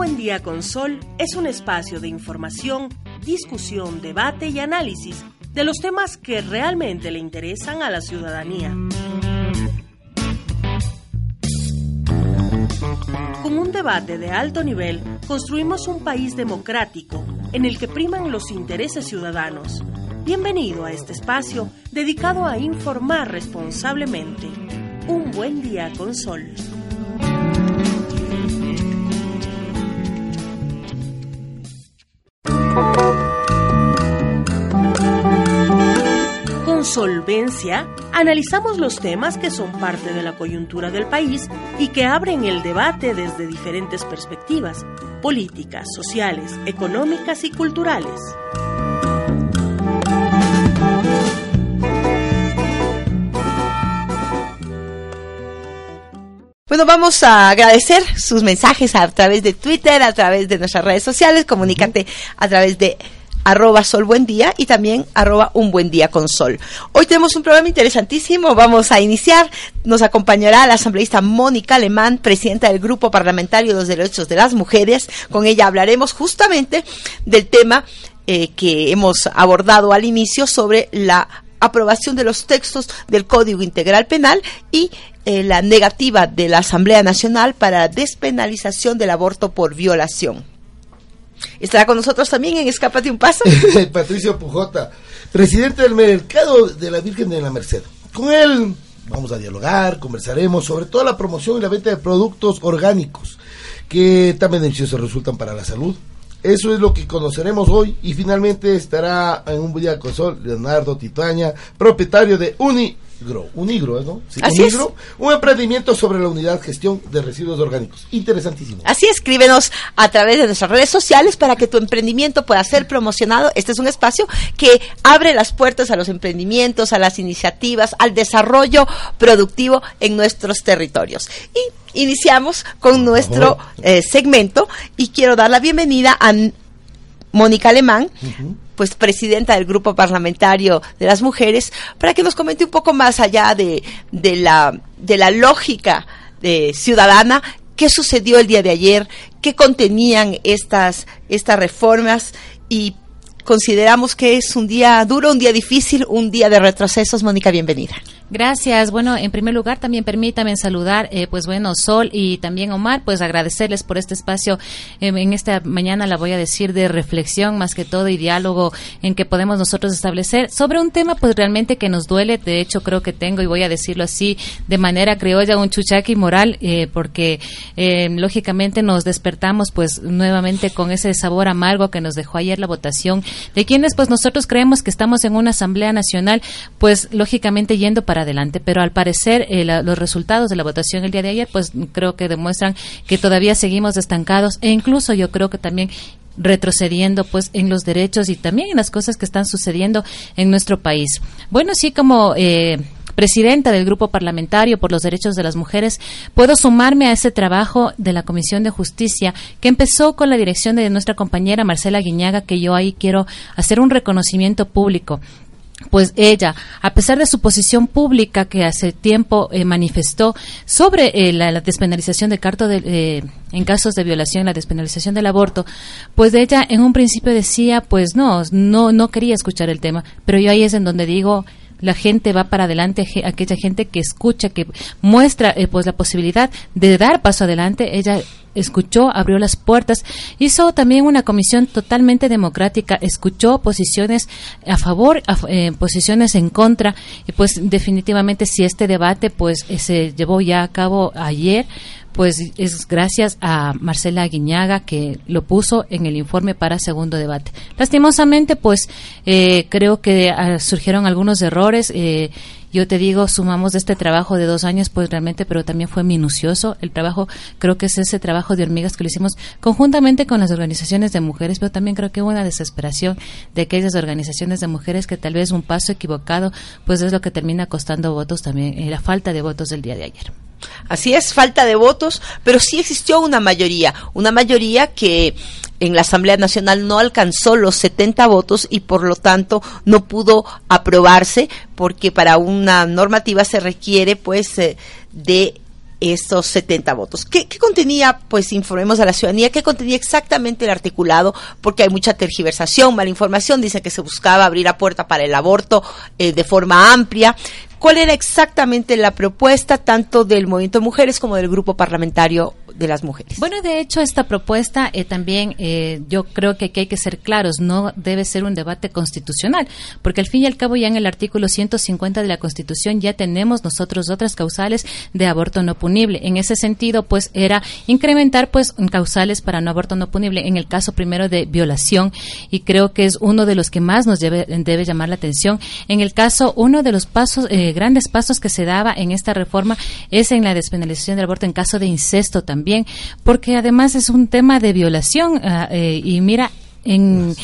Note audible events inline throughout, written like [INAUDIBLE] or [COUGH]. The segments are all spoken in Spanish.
buen día con Sol es un espacio de información, discusión, debate y análisis de los temas que realmente le interesan a la ciudadanía. Con un debate de alto nivel, construimos un país democrático en el que priman los intereses ciudadanos. Bienvenido a este espacio dedicado a informar responsablemente. Un buen día con Sol. Solvencia, analizamos los temas que son parte de la coyuntura del país y que abren el debate desde diferentes perspectivas, políticas, sociales, económicas y culturales. Bueno, vamos a agradecer sus mensajes a través de Twitter, a través de nuestras redes sociales. Comunícate a través de arroba sol buen día y también arroba un buen día con sol. Hoy tenemos un programa interesantísimo, vamos a iniciar, nos acompañará la asambleísta Mónica Alemán, presidenta del Grupo Parlamentario de los Derechos de las Mujeres, con ella hablaremos justamente del tema eh, que hemos abordado al inicio sobre la aprobación de los textos del Código Integral Penal y eh, la negativa de la Asamblea Nacional para despenalización del aborto por violación. Estará con nosotros también en Escapate un Paso. [LAUGHS] Patricio Pujota, presidente del Mercado de la Virgen de la Merced. Con él vamos a dialogar, conversaremos sobre toda la promoción y la venta de productos orgánicos que tan beneficiosos resultan para la salud. Eso es lo que conoceremos hoy y finalmente estará en un día con sol Leonardo Titaña, propietario de Uni Unigro, ¿no? Así es. un emprendimiento sobre la unidad gestión de residuos orgánicos. Interesantísimo. Así escríbenos a través de nuestras redes sociales para que tu emprendimiento pueda ser promocionado. Este es un espacio que abre las puertas a los emprendimientos, a las iniciativas, al desarrollo productivo en nuestros territorios. Y iniciamos con nuestro eh, segmento y quiero dar la bienvenida a Mónica Alemán pues presidenta del grupo parlamentario de las mujeres, para que nos comente un poco más allá de, de la, de la lógica de ciudadana, qué sucedió el día de ayer, qué contenían estas, estas reformas y consideramos que es un día duro, un día difícil, un día de retrocesos. Mónica, bienvenida. Gracias. Bueno, en primer lugar también permítame saludar, eh, pues bueno, Sol y también Omar, pues agradecerles por este espacio. Em, en esta mañana la voy a decir de reflexión más que todo y diálogo en que podemos nosotros establecer sobre un tema pues realmente que nos duele. De hecho creo que tengo y voy a decirlo así de manera criolla un chuchaqui moral eh, porque em, lógicamente nos despertamos pues nuevamente con ese sabor amargo que nos dejó ayer la votación de quienes pues nosotros creemos que estamos en una asamblea nacional pues lógicamente yendo para adelante. Pero al parecer eh, los resultados de la votación el día de ayer, pues creo que demuestran que todavía seguimos estancados e incluso yo creo que también retrocediendo pues en los derechos y también en las cosas que están sucediendo en nuestro país. Bueno, sí como eh, presidenta del Grupo Parlamentario por los Derechos de las Mujeres, puedo sumarme a ese trabajo de la Comisión de Justicia que empezó con la dirección de nuestra compañera Marcela Guiñaga, que yo ahí quiero hacer un reconocimiento público. Pues ella, a pesar de su posición pública que hace tiempo eh, manifestó sobre eh, la, despenalización de carto de, eh, en casos de violación, la despenalización del aborto, pues ella en un principio decía, pues no, no, no quería escuchar el tema, pero yo ahí es en donde digo, la gente va para adelante, aquella gente que escucha, que muestra pues la posibilidad de dar paso adelante, ella escuchó, abrió las puertas, hizo también una comisión totalmente democrática, escuchó posiciones a favor, eh, posiciones en contra, y pues definitivamente si este debate pues eh, se llevó ya a cabo ayer, pues es gracias a Marcela Guiñaga que lo puso en el informe para segundo debate. Lastimosamente, pues eh, creo que ah, surgieron algunos errores. Eh, yo te digo, sumamos este trabajo de dos años, pues realmente, pero también fue minucioso. El trabajo, creo que es ese trabajo de hormigas que lo hicimos conjuntamente con las organizaciones de mujeres, pero también creo que hubo una desesperación de aquellas organizaciones de mujeres que tal vez un paso equivocado, pues es lo que termina costando votos también, eh, la falta de votos del día de ayer. Así es, falta de votos, pero sí existió una mayoría, una mayoría que en la Asamblea Nacional no alcanzó los 70 votos y por lo tanto no pudo aprobarse porque para una normativa se requiere pues eh, de estos 70 votos. ¿Qué, contenía? Pues informemos a la ciudadanía qué contenía exactamente el articulado, porque hay mucha tergiversación, mala información, dice que se buscaba abrir la puerta para el aborto eh, de forma amplia. ¿Cuál era exactamente la propuesta tanto del movimiento de mujeres como del grupo parlamentario de las mujeres. Bueno, de hecho, esta propuesta eh, también eh, yo creo que aquí hay que ser claros, no debe ser un debate constitucional, porque al fin y al cabo ya en el artículo 150 de la Constitución ya tenemos nosotros otras causales de aborto no punible. En ese sentido, pues era incrementar pues causales para no aborto no punible en el caso primero de violación y creo que es uno de los que más nos debe, debe llamar la atención. En el caso, uno de los pasos, eh, grandes pasos que se daba en esta reforma es en la despenalización del aborto en caso de incesto también porque además es un tema de violación ah, eh, y mira, en...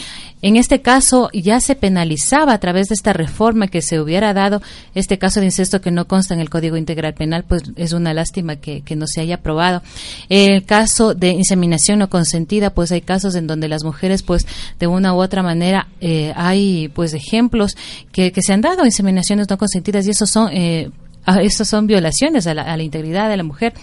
En este caso ya se penalizaba a través de esta reforma que se hubiera dado este caso de incesto que no consta en el Código Integral Penal, pues es una lástima que, no se haya aprobado. El caso de inseminación no consentida, pues hay casos en donde las mujeres, pues de una u otra manera, eh, hay pues ejemplos que, se han dado inseminaciones no consentidas y esos son eh, estas son violaciones a la, integridad de la mujer.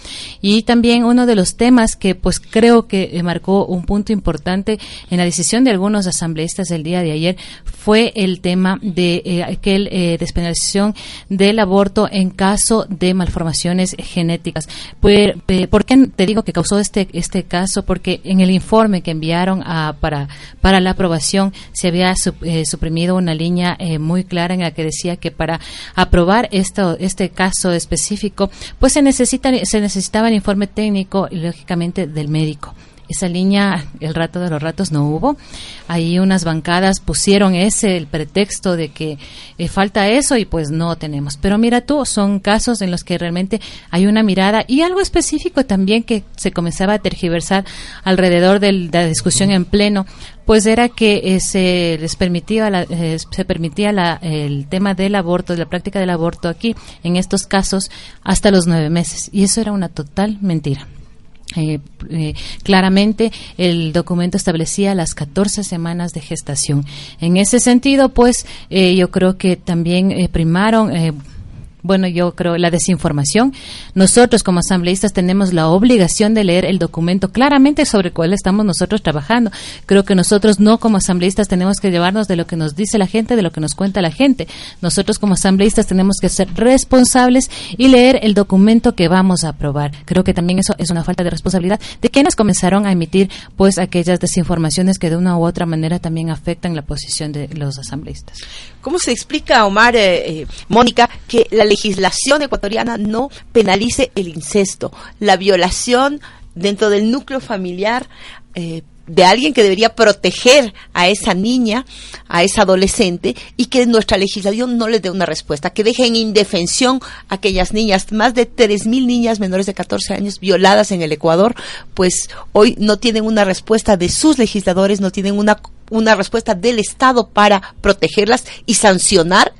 Y también uno de los temas que pues creo que eh, marcó un punto importante en la decisión de algunos asambleístas el día de ayer fue el tema de eh, aquel eh, despenalización del aborto en caso de malformaciones genéticas. Pues, ¿Por qué te digo que causó este este caso? Porque en el informe que enviaron a, para para la aprobación se había suprimido una línea muy clara en la que decía que para aprobar esto este caso específico, pues se necesita se necesitaba el informe técnico y lógicamente del médico. Esa línea, el rato de los ratos no hubo. Ahí unas bancadas pusieron ese, el pretexto de que eh, falta eso y pues no tenemos. Pero mira tú, son casos en los que realmente hay una mirada y algo específico también que se comenzaba a tergiversar alrededor de la discusión en pleno, pues era que eh, se les permitía la, eh, se permitía la, el tema del aborto, de la práctica del aborto aquí, en estos casos, hasta los nueve meses. Y eso era una total mentira. Eh, eh, claramente el documento establecía las 14 semanas de gestación. En ese sentido, pues eh, yo creo que también primaron bueno, yo creo, la desinformación. Nosotros como asambleístas tenemos la obligación de leer el documento claramente sobre el cual estamos nosotros trabajando. Creo que nosotros no como asambleístas tenemos que llevarnos de lo que nos dice la gente, de lo que nos cuenta la gente. Nosotros como asambleístas tenemos que ser responsables y leer el documento que vamos a aprobar. Creo que también eso es una falta de responsabilidad de quienes comenzaron a emitir pues aquellas desinformaciones que de una u otra manera también afectan la posición de los asambleístas. ¿Cómo se explica, Omar, eh, eh, Mónica, que la legislación ecuatoriana no penalice el incesto, la violación dentro del núcleo familiar? Eh, de alguien que debería proteger a esa niña, a esa adolescente, y que nuestra legislación no le dé una respuesta, que deje en indefensión a aquellas niñas, más de 3.000 niñas menores de 14 años violadas en el Ecuador, pues hoy no tienen una respuesta de sus legisladores, no tienen una, una respuesta del Estado para protegerlas y sancionar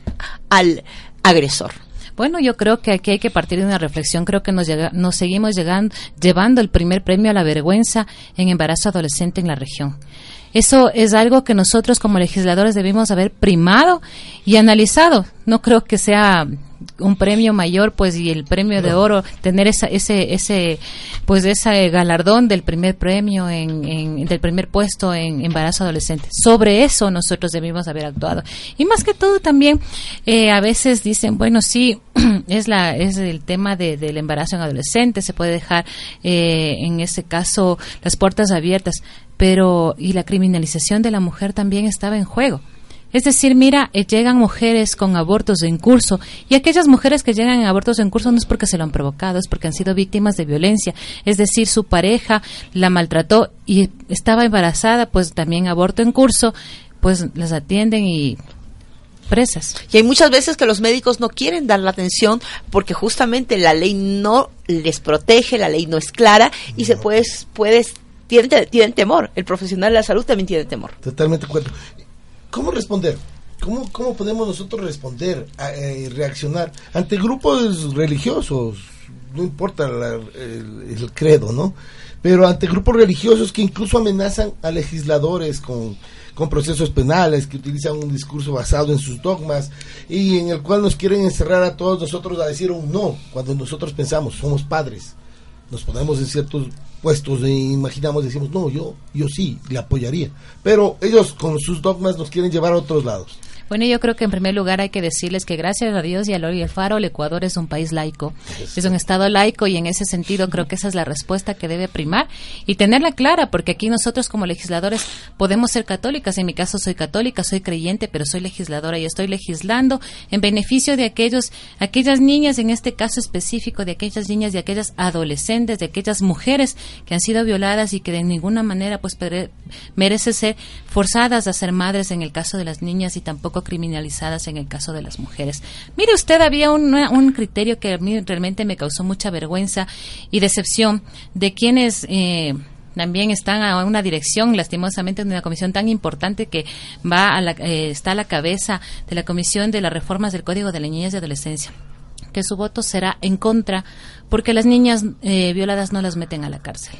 al agresor. Bueno, yo creo que aquí hay que partir de una reflexión. Creo que nos, nos seguimos llegando, llevando el primer premio a la vergüenza en embarazo adolescente en la región. Eso es algo que nosotros como legisladores debimos haber primado y analizado. No creo que sea un premio mayor pues y el premio de oro tener esa, ese ese pues ese galardón del primer premio en, del primer puesto en embarazo adolescente. Sobre eso nosotros debimos haber actuado. Y más que todo también eh, a veces dicen bueno sí [CLEARS THROAT] es la es el tema de, del embarazo en adolescente se puede dejar eh, en ese caso las puertas abiertas pero y la criminalización de la mujer también estaba en juego es decir, mira, eh, llegan mujeres con abortos en curso y aquellas mujeres que llegan en abortos en curso no es porque se lo han provocado, es porque han sido víctimas de violencia. Es decir, su pareja la maltrató y estaba embarazada, pues también aborto en curso, pues las atienden y presas. Y hay muchas veces que los médicos no quieren dar la atención porque justamente la ley no les protege, la ley no es clara y se puede, puedes tienen, tienen temor. El profesional de la salud también tiene temor. Totalmente de ¿Cómo responder? ¿Cómo, cómo podemos nosotros responder eh, reaccionar ante grupos religiosos? No importa el, credo, ¿no? Pero ante grupos religiosos que incluso amenazan a legisladores con, con procesos penales, que utilizan un discurso basado en sus dogmas y en el cual nos quieren encerrar a todos nosotros a decir un no, cuando nosotros pensamos, somos padres, nos ponemos en ciertos puestos e imaginamos, decimos, no, yo, yo sí, le apoyaría. Pero ellos con sus dogmas nos quieren llevar a otros lados. Bueno, yo creo que en primer lugar hay que decirles que gracias a Dios y a Lori el Faro, el Ecuador es un país laico. Es un Estado laico y en ese sentido creo que esa es la respuesta que debe primar y tenerla clara, porque aquí nosotros como legisladores podemos ser católicas. En mi caso soy católica, soy creyente, pero soy legisladora y estoy legislando en beneficio de aquellos, aquellas niñas, en este caso específico, de aquellas niñas, de aquellas adolescentes, de aquellas mujeres que han sido violadas y que de ninguna manera pues merecen ser forzadas a ser madres en el caso de las niñas y tampoco criminalizadas en el caso de las mujeres. Mire usted, había un, un criterio que a mí realmente me causó mucha vergüenza y decepción de quienes... Eh, también están a una dirección, lastimosamente, de una comisión tan importante que va a la, eh, está a la cabeza de la Comisión de las Reformas del Código de la Niñez y Adolescencia que su voto será en contra porque las niñas eh, violadas no las meten a la cárcel.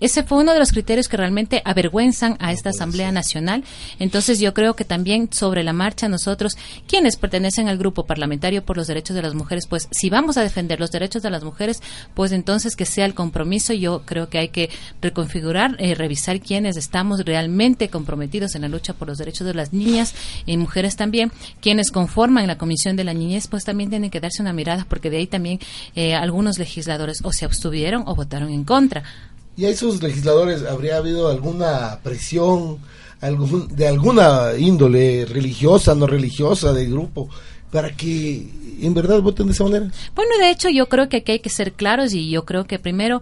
Ese fue uno de los criterios que realmente avergüenzan a esta Asamblea Nacional. Entonces yo creo que también sobre la marcha nosotros, quienes pertenecen al grupo parlamentario por los derechos de las mujeres, pues si vamos a defender los derechos de las mujeres, pues entonces que sea el compromiso. Yo creo que hay que reconfigurar, eh, revisar quienes estamos realmente comprometidos en la lucha por los derechos de las niñas y mujeres también. Quienes conforman la Comisión de la Niñez, pues también tienen que darse una mirada porque de ahí también eh, algunos legisladores o se abstuvieron o votaron en contra ¿Y a esos legisladores habría habido alguna presión algún, de alguna índole religiosa, no religiosa, de grupo, para que en verdad voten de esa manera? Bueno, de hecho yo creo que aquí hay que ser claros y yo creo que primero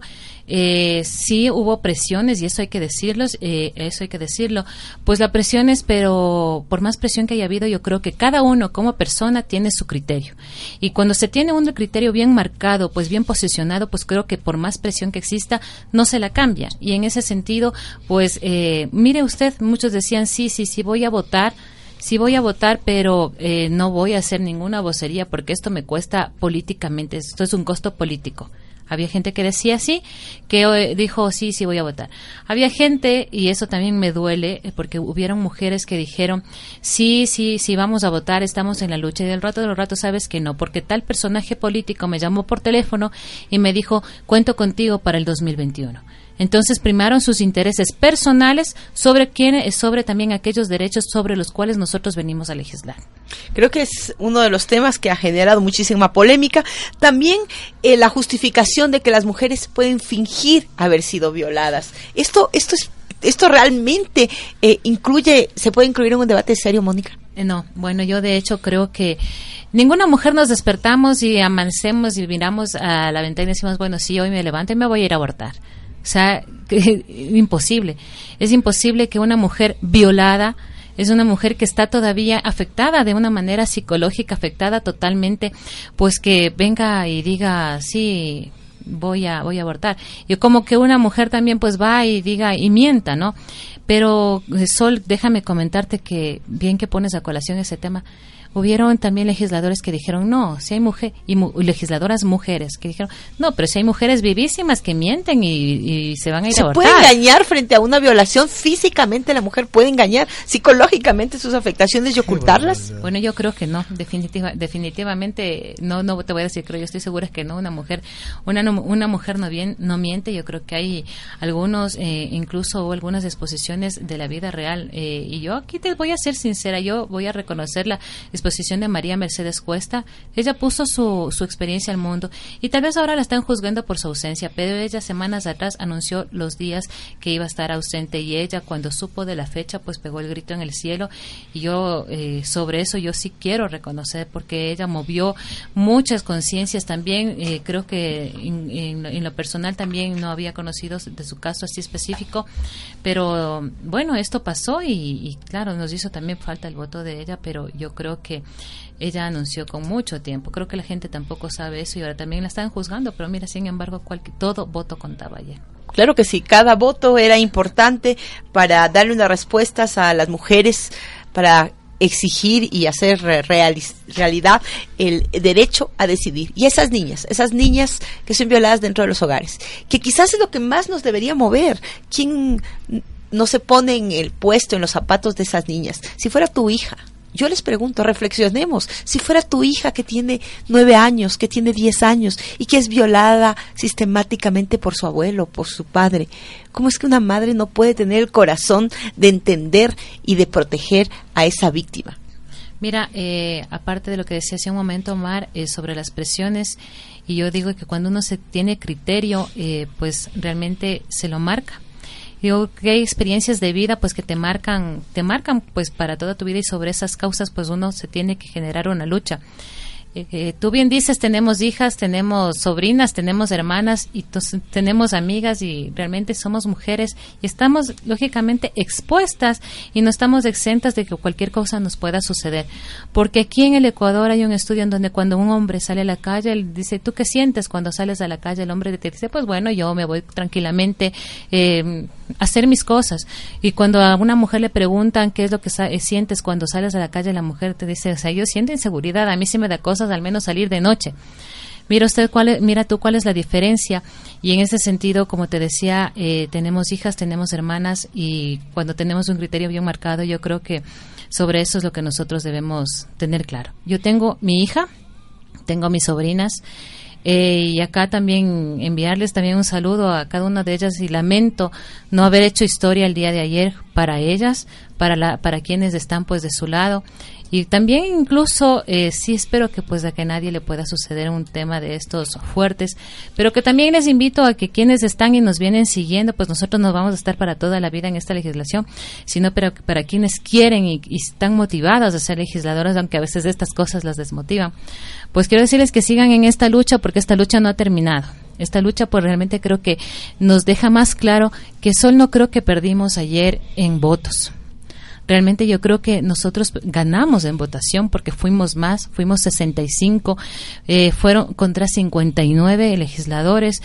eh, sí hubo presiones y eso hay que decirlo, eh, eso hay que decirlo. Pues la presión es, pero por más presión que haya habido, yo creo que cada uno como persona tiene su criterio. Y cuando se tiene un criterio bien marcado, pues bien posicionado, pues creo que por más presión que exista, no se la cambia. Y en ese sentido, pues eh, mire usted, muchos decían, sí, sí, sí, voy a votar sí voy a votar, pero eh, no voy a hacer ninguna vocería porque esto me cuesta políticamente, esto es un costo político. Había gente que decía sí, que eh, dijo sí, sí voy a votar. Había gente, y eso también me duele, eh, porque hubieron mujeres que dijeron sí, sí, sí vamos a votar, estamos en la lucha. Y del rato de los ratos sabes que no, porque tal personaje político me llamó por teléfono y me dijo cuento contigo para el 2021. Entonces primaron sus intereses personales sobre quién, sobre también aquellos derechos sobre los cuales nosotros venimos a legislar. Creo que es uno de los temas que ha generado muchísima polémica. También eh, la justificación de que las mujeres pueden fingir haber sido violadas. Esto, esto es, esto realmente eh, incluye, se puede incluir en un debate serio, Mónica. Eh, no, bueno, yo de hecho creo que ninguna mujer nos despertamos y amanecemos y miramos a la ventana y decimos, bueno, sí, hoy me levanto y me voy a ir a abortar. O sea, que, [LAUGHS] imposible. Es imposible que una mujer violada es una mujer que está todavía afectada de una manera psicológica, afectada totalmente, pues que venga y diga, sí, voy a voy a abortar. Y como que una mujer también pues va y diga y mienta, ¿no? Pero Sol, déjame comentarte que bien que pones a colación ese tema hubieron también legisladores que dijeron, no, si hay mujeres, y, legisladoras mujeres que dijeron, no, pero si hay mujeres vivísimas que mienten y, se van a ir se a puede engañar frente a una violación, físicamente la mujer puede engañar, psicológicamente sus afectaciones y ocultarlas. Bueno, yo creo que no, definitiva, definitivamente, no, no te voy a decir, creo, yo estoy segura que no, una mujer, una, una mujer no, bien, no miente, yo creo que hay algunos, eh, incluso algunas exposiciones de la vida real, eh, y yo aquí te voy a ser sincera, yo voy a reconocer la exposición de María Mercedes Cuesta, ella puso su, experiencia al mundo. Y tal vez ahora la están juzgando por su ausencia, pero ella semanas atrás anunció los días que iba a estar ausente y ella cuando supo de la fecha pues pegó el grito en el cielo. Y yo eh, sobre eso yo sí quiero reconocer porque ella movió muchas conciencias también, eh, creo que en, lo personal también no había conocido de su caso así específico, pero bueno, esto pasó y, claro, nos hizo también falta el voto de ella, pero yo creo ella anunció con mucho tiempo. Creo que la gente tampoco sabe eso y ahora también la están juzgando, pero mira, sin embargo, todo voto contaba ya. Claro que sí, cada voto era importante para darle unas respuestas a las mujeres, para exigir y hacer realidad el derecho a decidir. Y esas niñas, esas niñas que son violadas dentro de los hogares, que quizás es lo que más nos debería mover. ¿Quién no se pone en el puesto, en los zapatos de esas niñas. Si fuera tu hija, yo les pregunto, reflexionemos, si fuera tu hija que tiene nueve años, que tiene diez años y que es violada sistemáticamente por su abuelo, por su padre, ¿cómo es que una madre no puede tener el corazón de entender y de proteger a esa víctima? Mira, eh, aparte de lo que decía hace un momento, Omar, eh, sobre las presiones, y yo digo que cuando uno se tiene criterio, eh, pues realmente se lo marca Digo hay experiencias de vida pues que te marcan, te marcan pues para toda tu vida y sobre esas causas pues uno se tiene que generar una lucha. Eh, eh, tú bien dices, tenemos hijas, tenemos sobrinas, tenemos hermanas y tenemos amigas y realmente somos mujeres y estamos lógicamente expuestas y no estamos exentas de que cualquier cosa nos pueda suceder. Porque aquí en el Ecuador hay un estudio en donde cuando un hombre sale a la calle, él dice, ¿tú qué sientes cuando sales a la calle? El hombre te dice, pues bueno, yo me voy tranquilamente eh, hacer mis cosas. Y cuando a una mujer le preguntan qué es lo que sientes cuando sales a la calle, la mujer te dice, o sea, yo siento inseguridad, a mí sí me da cosas al menos salir de noche. Mira usted cuál mira tú cuál es la diferencia y en ese sentido, como te decía, eh, tenemos hijas, tenemos hermanas y cuando tenemos un criterio bien marcado, yo creo que sobre eso es lo que nosotros debemos tener claro. Yo tengo mi hija, tengo mis sobrinas eh, y acá también enviarles también un saludo a cada una de ellas y lamento no haber hecho historia el día de ayer para ellas, para la, para quienes están pues de su lado y también incluso eh, sí espero que pues a que nadie le pueda suceder un tema de estos fuertes, pero que también les invito a que quienes están y nos vienen siguiendo, pues nosotros no vamos a estar para toda la vida en esta legislación, sino para, para quienes quieren y, están motivados a ser legisladores, aunque a veces estas cosas las desmotivan. Pues quiero decirles que sigan en esta lucha porque esta lucha no ha terminado. Esta lucha pues realmente creo que nos deja más claro que Sol no creo que perdimos ayer en votos realmente yo creo que nosotros ganamos en votación porque fuimos más, fuimos 65, eh, fueron contra 59 legisladores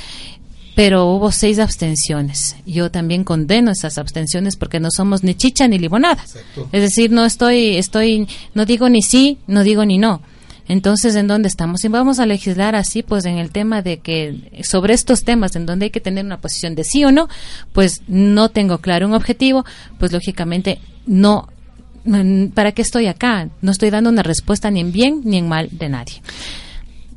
pero hubo seis abstenciones. Yo también condeno esas abstenciones porque no somos ni chicha ni limonada. Es decir, no estoy, estoy, no digo ni sí, no digo ni no. Entonces, ¿en dónde estamos? Y vamos a legislar así, pues en el tema de que sobre estos temas en donde hay que tener una posición de sí o no, pues no tengo claro un objetivo, pues lógicamente no ¿para qué estoy acá? No estoy dando una respuesta ni en bien ni en mal de nadie.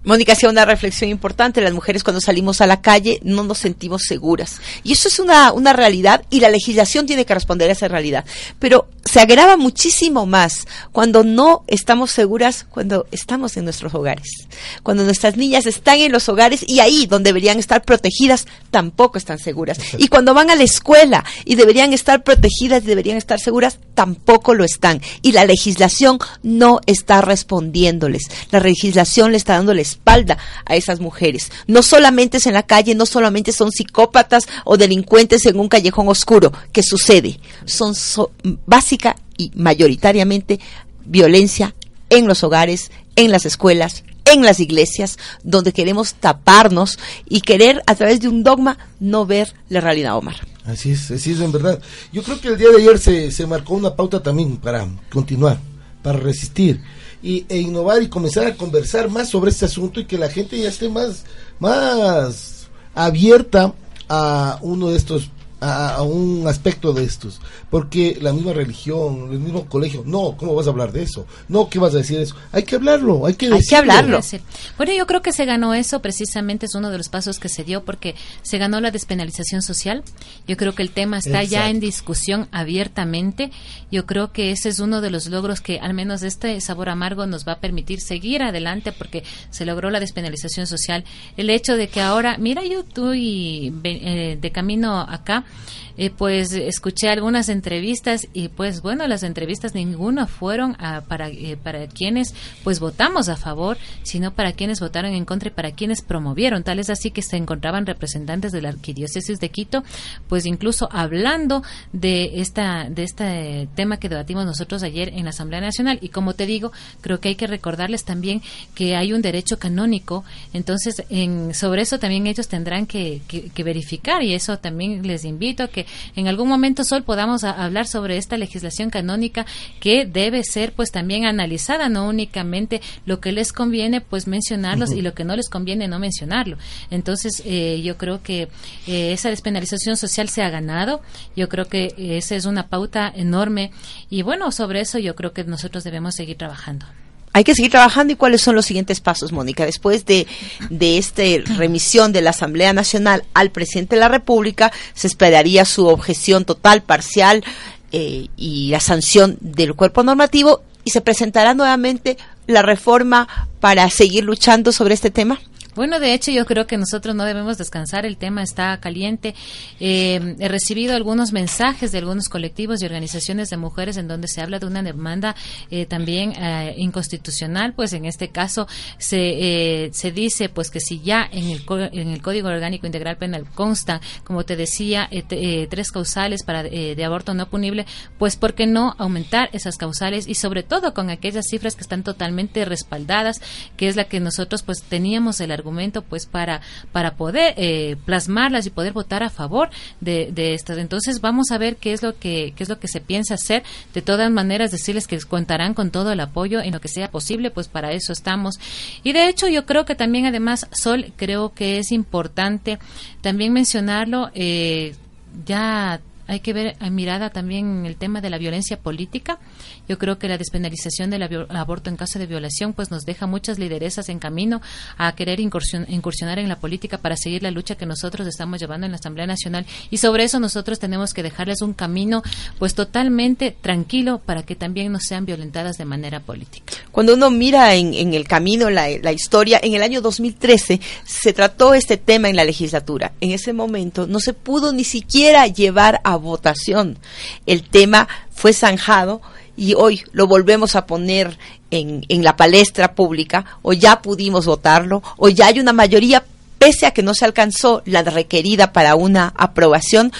Mónica hacía una reflexión importante. Las mujeres cuando salimos a la calle no nos sentimos seguras. Y eso es una, una realidad y la legislación tiene que responder a esa realidad. Pero se agrava muchísimo más cuando no estamos seguras, cuando estamos en nuestros hogares. Cuando nuestras niñas están en los hogares y ahí donde deberían estar protegidas tampoco están seguras. Y cuando van a la escuela y deberían estar protegidas y deberían estar seguras, tampoco lo están. Y la legislación no está respondiéndoles. La legislación le está dándoles espalda a esas mujeres. No solamente es en la calle, no solamente son psicópatas o delincuentes en un callejón oscuro, que sucede. Son básica y mayoritariamente violencia en los hogares, en las escuelas, en las iglesias, donde queremos taparnos y querer a través de un dogma no ver la realidad, Omar. Así es, así es en verdad. Yo creo que el día de ayer se, se marcó una pauta también para continuar, para resistir y, e innovar y comenzar a conversar más sobre este asunto y que la gente ya esté más, más abierta a uno de estos a, un aspecto de estos, porque la misma religión, el mismo colegio, no, ¿cómo vas a hablar de eso? No, ¿qué vas a decir de eso? Hay que hablarlo, hay que, hay que hablarlo. Bueno, yo creo que se ganó eso, precisamente es uno de los pasos que se dio, porque se ganó la despenalización social. Yo creo que el tema está ya en discusión abiertamente. Yo creo que ese es uno de los logros que al menos este sabor amargo nos va a permitir seguir adelante, porque se logró la despenalización social. El hecho de que ahora, mira, yo estoy eh, de camino acá, eh, pues escuché algunas entrevistas y pues bueno, las entrevistas ninguna fueron para, eh, para quienes pues votamos a favor, sino para quienes votaron en contra y para quienes promovieron. Tal es así que se encontraban representantes de la arquidiócesis de Quito, pues incluso hablando de esta de este tema que debatimos nosotros ayer en la Asamblea Nacional y como te digo, creo que hay que recordarles también que hay un derecho canónico, entonces en, sobre eso también ellos tendrán que, que verificar y eso también les invito invito a que en algún momento, Sol, podamos hablar sobre esta legislación canónica que debe ser pues también analizada, no únicamente lo que les conviene pues mencionarlos y lo que no les conviene no mencionarlo. Entonces, eh, yo creo que eh, esa despenalización social se ha ganado. Yo creo que esa es una pauta enorme y bueno, sobre eso yo creo que nosotros debemos seguir trabajando hay que seguir trabajando y cuáles son los siguientes pasos, Mónica. Después de, de esta remisión de la Asamblea Nacional al presidente de la República, se esperaría su objeción total, parcial eh, y la sanción del cuerpo normativo y se presentará nuevamente la reforma para seguir luchando sobre este tema. Bueno, de hecho yo creo que nosotros no debemos descansar, el tema está caliente. Eh, he recibido algunos mensajes de algunos colectivos y organizaciones de mujeres en donde se habla de una demanda eh, también eh, inconstitucional, pues en este caso se, se dice pues que si ya en el, en el Código Orgánico Integral Penal consta, como te decía, tres causales para de aborto no punible, pues ¿por qué no aumentar esas causales y sobre todo con aquellas cifras que están totalmente respaldadas, que es la que nosotros pues teníamos el argumento argumento pues para, para poder eh, plasmarlas y poder votar a favor de, de estas. Entonces vamos a ver qué es lo que qué es lo que se piensa hacer. De todas maneras decirles que contarán con todo el apoyo en lo que sea posible, pues para eso estamos. Y de hecho yo creo que también además Sol creo que es importante también mencionarlo. Eh, ya hay que ver mirada también el tema de la violencia política. Yo creo que la despenalización del aborto en caso de violación pues nos deja muchas lideresas en camino a querer incursionar en la política para seguir la lucha que nosotros estamos llevando en la Asamblea Nacional y sobre eso nosotros tenemos que dejarles un camino pues totalmente tranquilo para que también no sean violentadas de manera política. Cuando uno mira en, el camino la historia, en el año 2013 se trató este tema en la legislatura. En ese momento no se pudo ni siquiera llevar a votación. El tema fue zanjado y hoy lo volvemos a poner en, en la palestra pública, o ya pudimos votarlo, o ya hay una mayoría, pese a que no se alcanzó la requerida para una aprobación.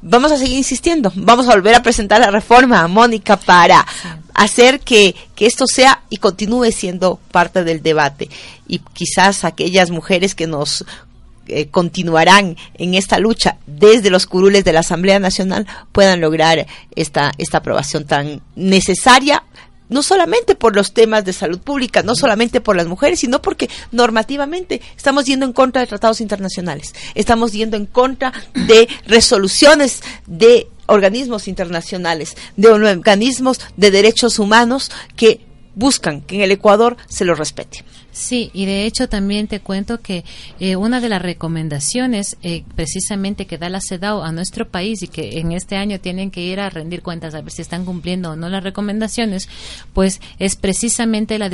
Vamos a seguir insistiendo, vamos a volver a presentar la reforma, Mónica, para hacer que, que esto sea y continúe siendo parte del debate. Y quizás aquellas mujeres que nos eh, continuarán en esta lucha desde los curules de la Asamblea Nacional puedan lograr esta, esta aprobación tan necesaria no solamente por los temas de salud pública, no solamente por las mujeres, sino porque normativamente estamos yendo en contra de tratados internacionales, estamos yendo en contra de resoluciones de organismos internacionales, de organismos de derechos humanos que buscan que en el Ecuador se los respete. Sí, y de hecho también te cuento que eh, una de las recomendaciones eh, precisamente que da la CEDAW a nuestro país y que en este año tienen que ir a rendir cuentas a ver si están cumpliendo o no las recomendaciones, pues es precisamente la,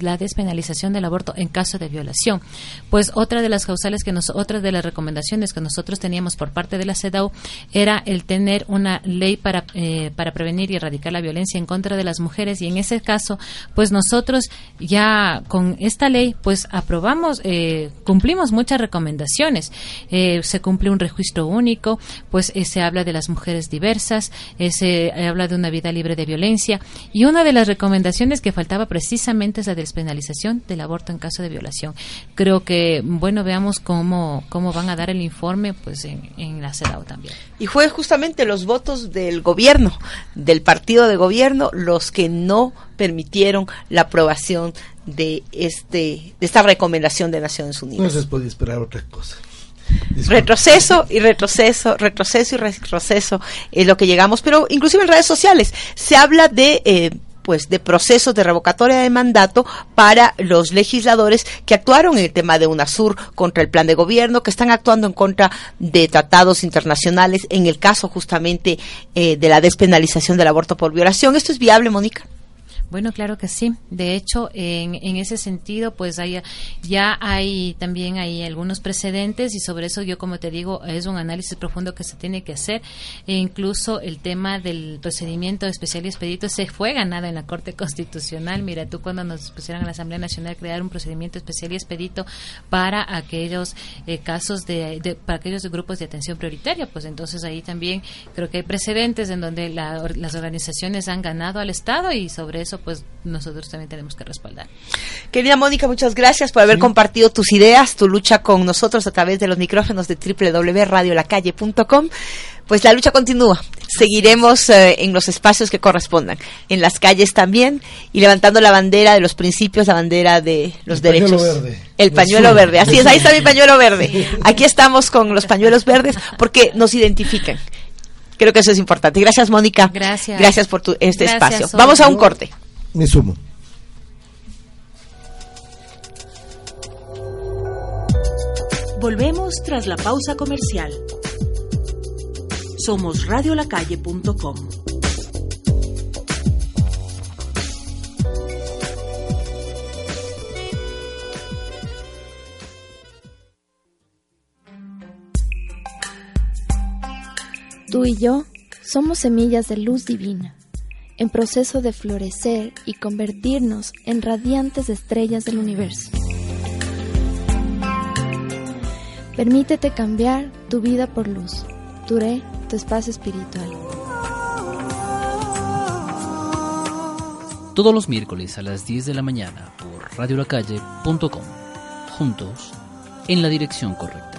la despenalización del aborto en caso de violación. Pues otra de las causales que nos, otra de las recomendaciones que nosotros teníamos por parte de la CEDAW era el tener una ley para, eh, para prevenir y erradicar la violencia en contra de las mujeres y en ese caso, pues nosotros ya con esta ley, pues aprobamos, eh, cumplimos muchas recomendaciones. Eh, se cumple un registro único, pues eh, se habla de las mujeres diversas, se habla de una vida libre de violencia y una de las recomendaciones que faltaba precisamente es la despenalización del aborto en caso de violación. Creo que, bueno, veamos cómo, cómo van a dar el informe, pues en, en la CEDAW también. Y fue justamente los votos del gobierno, del partido de gobierno, los que no permitieron la aprobación de este de esta recomendación de Naciones Unidas. No se podía esperar otra cosa. Retroceso y retroceso, retroceso y retroceso es lo que llegamos, pero inclusive en redes sociales se habla de eh, pues de procesos de revocatoria de mandato para los legisladores que actuaron en el tema de UNASUR contra el plan de gobierno, que están actuando en contra de tratados internacionales, en el caso justamente eh, de la despenalización del aborto por violación. ¿Esto es viable, Mónica? Bueno, claro que sí. De hecho, en, en ese sentido, pues hay, ya hay también hay algunos precedentes y sobre eso yo, como te digo, es un análisis profundo que se tiene que hacer. E incluso el tema del procedimiento especial y expedito se fue ganado en la Corte Constitucional. Mira, tú cuando nos pusieron en la Asamblea Nacional crear un procedimiento especial y expedito para aquellos eh, casos de, para aquellos grupos de atención prioritaria, pues entonces ahí también creo que hay precedentes en donde las organizaciones han ganado al Estado y sobre eso pues nosotros también tenemos que respaldar. Querida Mónica, muchas gracias por haber compartido tus ideas, tu lucha con nosotros a través de los micrófonos de www.radiolacalle.com. Pues la lucha continúa. Seguiremos eh, en los espacios que correspondan, en las calles también, y levantando la bandera de los principios, la bandera de los El derechos. pañuelo verde. El El pañuelo azul. verde. Así es, ahí está mi pañuelo verde. Aquí estamos con los pañuelos verdes porque nos identifican. Creo que eso es importante. Gracias, Mónica. Gracias. Gracias por tu, este Gracias, espacio. Vamos a un corte. Me sumo. Volvemos tras la pausa comercial. Somos radiolacalle.com. Tú y yo somos semillas de luz divina, en proceso de florecer y convertirnos en radiantes estrellas del universo. Permítete cambiar tu vida por luz. Duré tu espacio espiritual. Todos los miércoles a las 10 de la mañana por radiolacalle.com. Juntos, en la dirección correcta.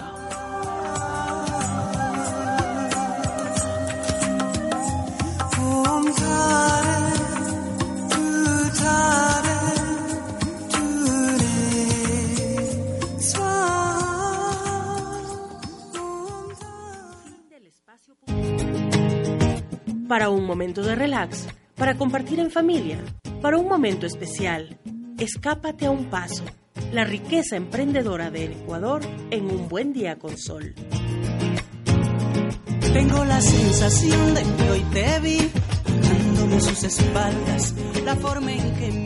Momento de relax, para compartir en familia, para un momento especial, escápate a un paso. La riqueza emprendedora del Ecuador en un buen día con sol. Tengo la sensación de que hoy te vi dándome sus espaldas, la forma en que.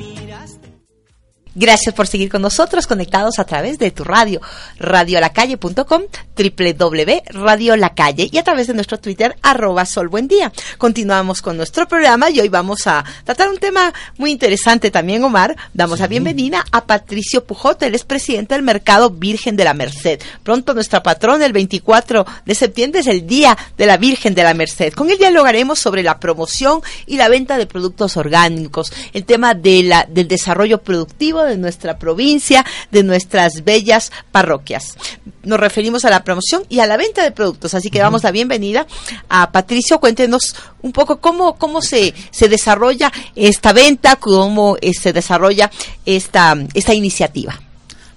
Gracias por seguir con nosotros conectados a través de tu radio, radiolacalle.com, www.radiolacalle y a través de nuestro Twitter, arroba Sol Buen Día. Continuamos con nuestro programa y hoy vamos a tratar un tema muy interesante también, Omar. Damos la bienvenida a Patricio Pujot, él es presidente del Mercado Virgen de la Merced. Pronto nuestra patrona, el 24 de septiembre, es el Día de la Virgen de la Merced. Con él dialogaremos sobre la promoción y la venta de productos orgánicos, el tema de la, del desarrollo productivo de nuestra provincia, de nuestras bellas parroquias. Nos referimos a la promoción y a la venta de productos, así que damos la bienvenida a Patricio. Cuéntenos un poco cómo, cómo se, se desarrolla esta venta, cómo eh, se desarrolla esta, esta iniciativa.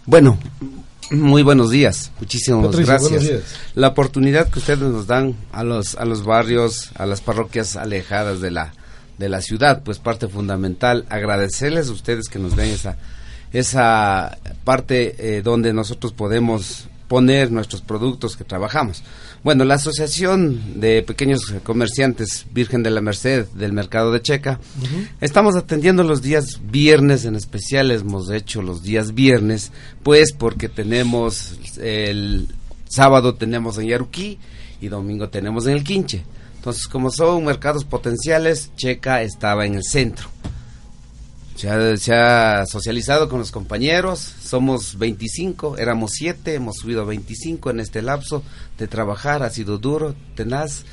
Bueno, muy buenos días. Muchísimas Patricio, gracias. buenos días. La oportunidad que ustedes nos dan a los a los barrios, a las parroquias alejadas de la de la ciudad, pues parte fundamental agradecerles a ustedes que nos den esa esa parte eh, donde nosotros podemos poner nuestros productos que trabajamos. Bueno, la Asociación de Pequeños Comerciantes Virgen de la Merced del Mercado de Checa, estamos atendiendo los días viernes, en especial hemos hecho los días viernes, pues porque tenemos el sábado tenemos en Yaruquí y domingo tenemos en el Quinche. Entonces, como son mercados potenciales, Checa estaba en el centro. Se ha, socializado con los compañeros, somos 25, éramos 7, hemos subido a 25 en este lapso de trabajar, ha sido duro, tenaz,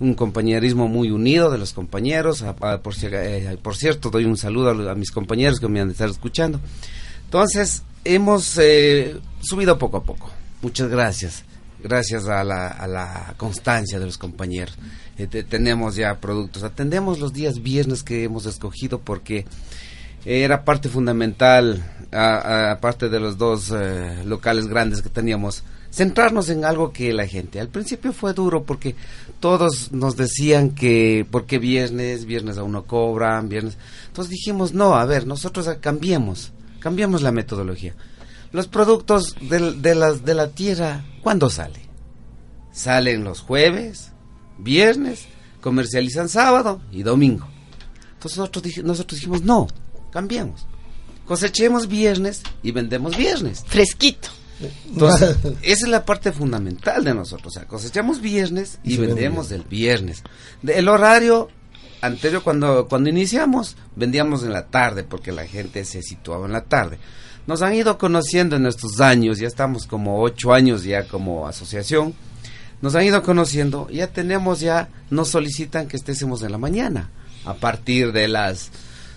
un compañerismo muy unido de los compañeros, a- por, eh, por cierto doy un saludo a, a mis compañeros que me han de estar escuchando. Entonces, hemos eh, subido poco a poco, muchas gracias, gracias a la, a la constancia de los compañeros. Eh, te- tenemos ya productos, atendemos los días viernes que hemos escogido porque era parte fundamental, a- a- aparte de los dos eh, locales grandes que teníamos, centrarnos en algo que la gente. Al principio fue duro porque todos nos decían que, porque viernes, viernes aún no cobran, viernes. Entonces dijimos, no, a ver, nosotros cambiemos, cambiemos la metodología. Los productos del- de, las, de la tierra, ¿cuándo sale? Salen los jueves, viernes, comercializan sábado y domingo. Entonces nosotros, dij- nosotros dijimos, no, cambiemos. Cosechemos viernes y vendemos viernes. Fresquito. Entonces, [LAUGHS] esa es la parte fundamental de nosotros. O sea, cosechamos viernes y, Y se vende vendemos el viernes. De- el horario anterior, cuando, cuando iniciamos, vendíamos en la tarde porque la gente se situaba en la tarde. Nos han ido conociendo en estos años, ya estamos como ocho años ya como asociación. Nos han ido conociendo, ya tenemos ya, nos solicitan que estemos en la mañana, a partir de las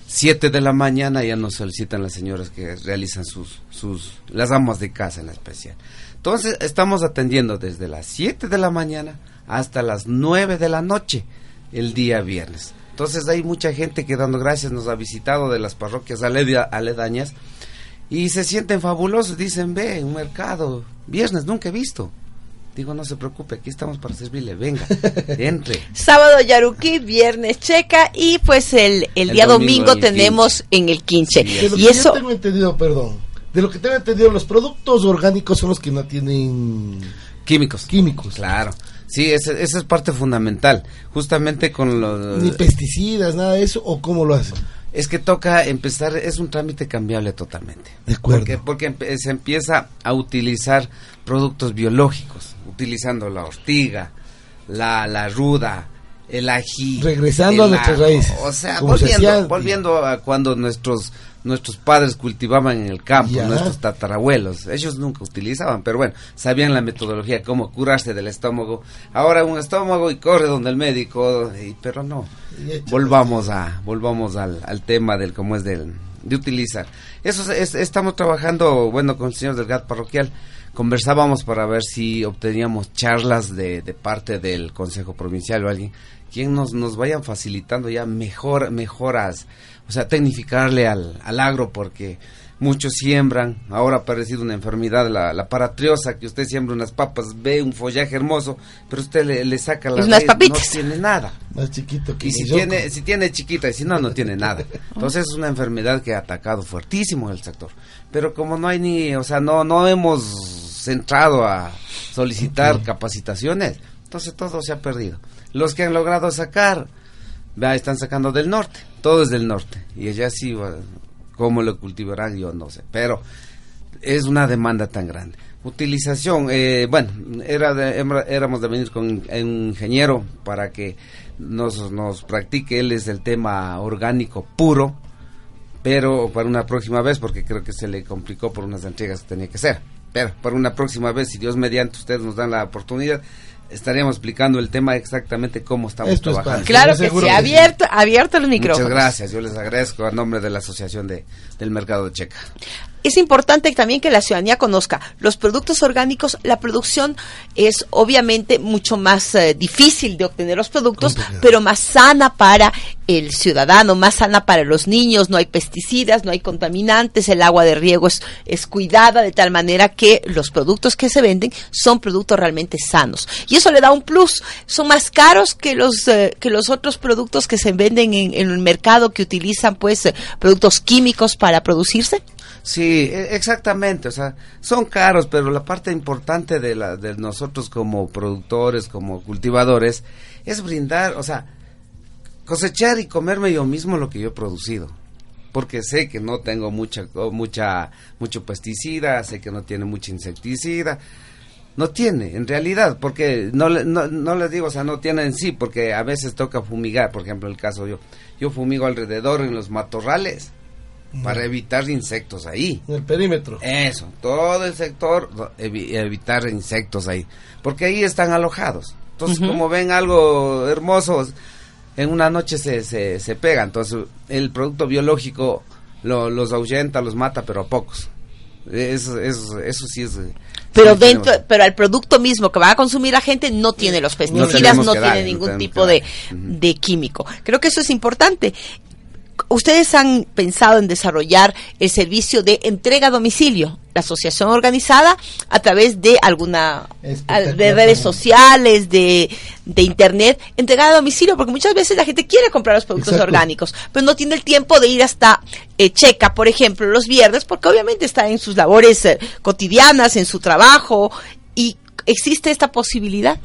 7 de la mañana ya nos solicitan las señoras que realizan sus, sus, las amas de casa en especial. Entonces, estamos atendiendo desde las 7 de la mañana hasta las 9 de la noche el día viernes. Entonces, hay mucha gente que dando gracias nos ha visitado de las parroquias aleda- aledañas y se sienten fabulosos. Dicen, ve, un mercado, viernes, nunca he visto. Digo, no se preocupe, aquí estamos para servirle, venga, [LAUGHS] entre. Sábado Yaruquí, viernes Checa y pues el, el, El día domingo domingo, en el tenemos en el Quinche. Sí, De lo y que eso, yo tengo entendido, perdón, de lo que tengo entendido, los productos orgánicos son los que no tienen Químicos. químicos, Claro. Sí, ese- esa es parte fundamental. Justamente con los... ni pesticidas, nada de eso, o cómo lo hacen. Es que toca empezar, es un trámite cambiable totalmente. De acuerdo. Porque, porque se empieza a utilizar productos biológicos, utilizando la ortiga, la, la ruda, el ají. Regresando el a nuestras raíces, O sea, se volviendo, volviendo a cuando nuestros nuestros padres cultivaban en el campo, nuestros tatarabuelos. Ellos nunca utilizaban, pero bueno, sabían la metodología, cómo curarse del estómago. Ahora un estómago y corre donde el médico, y- pero no. Volvamos a volvamos al, al tema del cómo es del de utilizar. Eso es- es- estamos trabajando bueno con el señor del GAT parroquial. Conversábamos para ver si obteníamos charlas de, de parte del consejo provincial o alguien quien nos nos vayan facilitando ya mejor mejoras o sea tecnificarle al, al agro porque muchos siembran, ahora ha aparecido una enfermedad, la, la paratriosa, que usted siembra unas papas, ve un follaje hermoso, pero usted le, le saca la unas papitas. no tiene nada. Más chiquito que Y si tiene, si tiene chiquita y si no, no tiene nada. Entonces es una enfermedad que ha atacado fuertísimo el sector. Pero como no hay ni, o sea, no, no hemos centrado a solicitar capacitaciones, entonces todo se ha perdido. Los que han logrado sacar, vea, están sacando del norte, todo es del norte. Y allá sí, cómo lo cultivarán, yo no sé. Pero es una demanda tan grande. Utilización, eh, bueno, era de- éramos de venir con un ingeniero para que nos, nos practique, él es el tema orgánico puro, pero para una próxima vez, porque creo que se le complicó por unas entregas que tenía que ser. Pero para una próxima vez, si Dios mediante ustedes nos dan la oportunidad, estaríamos explicando el tema exactamente cómo estamos Esto trabajando. claro que sí, que sí. abierto, abierto los micrófonos. Muchas gracias, yo les agradezco a nombre de la Asociación de, del Mercado de Checa. Es importante también que la ciudadanía conozca los productos orgánicos. La producción es obviamente mucho más eh, difícil de obtener los productos, Complicado. pero más sana para el ciudadano, más sana para los niños. No hay pesticidas, no hay contaminantes, el agua de riego es, es cuidada de tal manera que los productos que se venden son productos realmente sanos. Y eso le da un plus. Son más caros que los, eh, que los otros productos que se venden en, en el mercado que utilizan pues eh, productos químicos para producirse. Sí, e- exactamente, o sea, son caros, pero la parte importante de, la, de nosotros como productores, como cultivadores, es brindar, o sea, cosechar y comerme yo mismo lo que yo he producido. Porque sé que no tengo mucha, mucha, mucho pesticida, sé que no tiene mucha insecticida. No tiene, en realidad, porque no, no, no les digo, o sea, no tiene en sí, porque a veces toca fumigar, por ejemplo, el caso yo, yo fumigo alrededor en los matorrales para evitar insectos ahí. En el perímetro. Eso, todo el sector, no, evi- evitar insectos ahí, porque ahí están alojados. Entonces, como ven algo hermoso, en una noche se, se, se pega. Entonces, el producto biológico lo- los ahuyenta, los mata, pero a pocos. Eso, eso, eso sí es... Pero sí dentro, tenemos- pero el producto mismo que va a consumir la gente no tiene los pesticidas, no que tiene dar, no ningún tipo de, de químico. Creo que eso es importante. Ustedes han pensado en desarrollar el servicio de entrega a domicilio, la asociación organizada a través de alguna de redes sociales, de, de internet, entregar a domicilio, porque muchas veces la gente quiere comprar los productos Exacto. orgánicos, pero no tiene el tiempo de ir hasta eh, Checa, por ejemplo, los viernes, porque obviamente está en sus labores eh, cotidianas, en su trabajo, y existe esta posibilidad.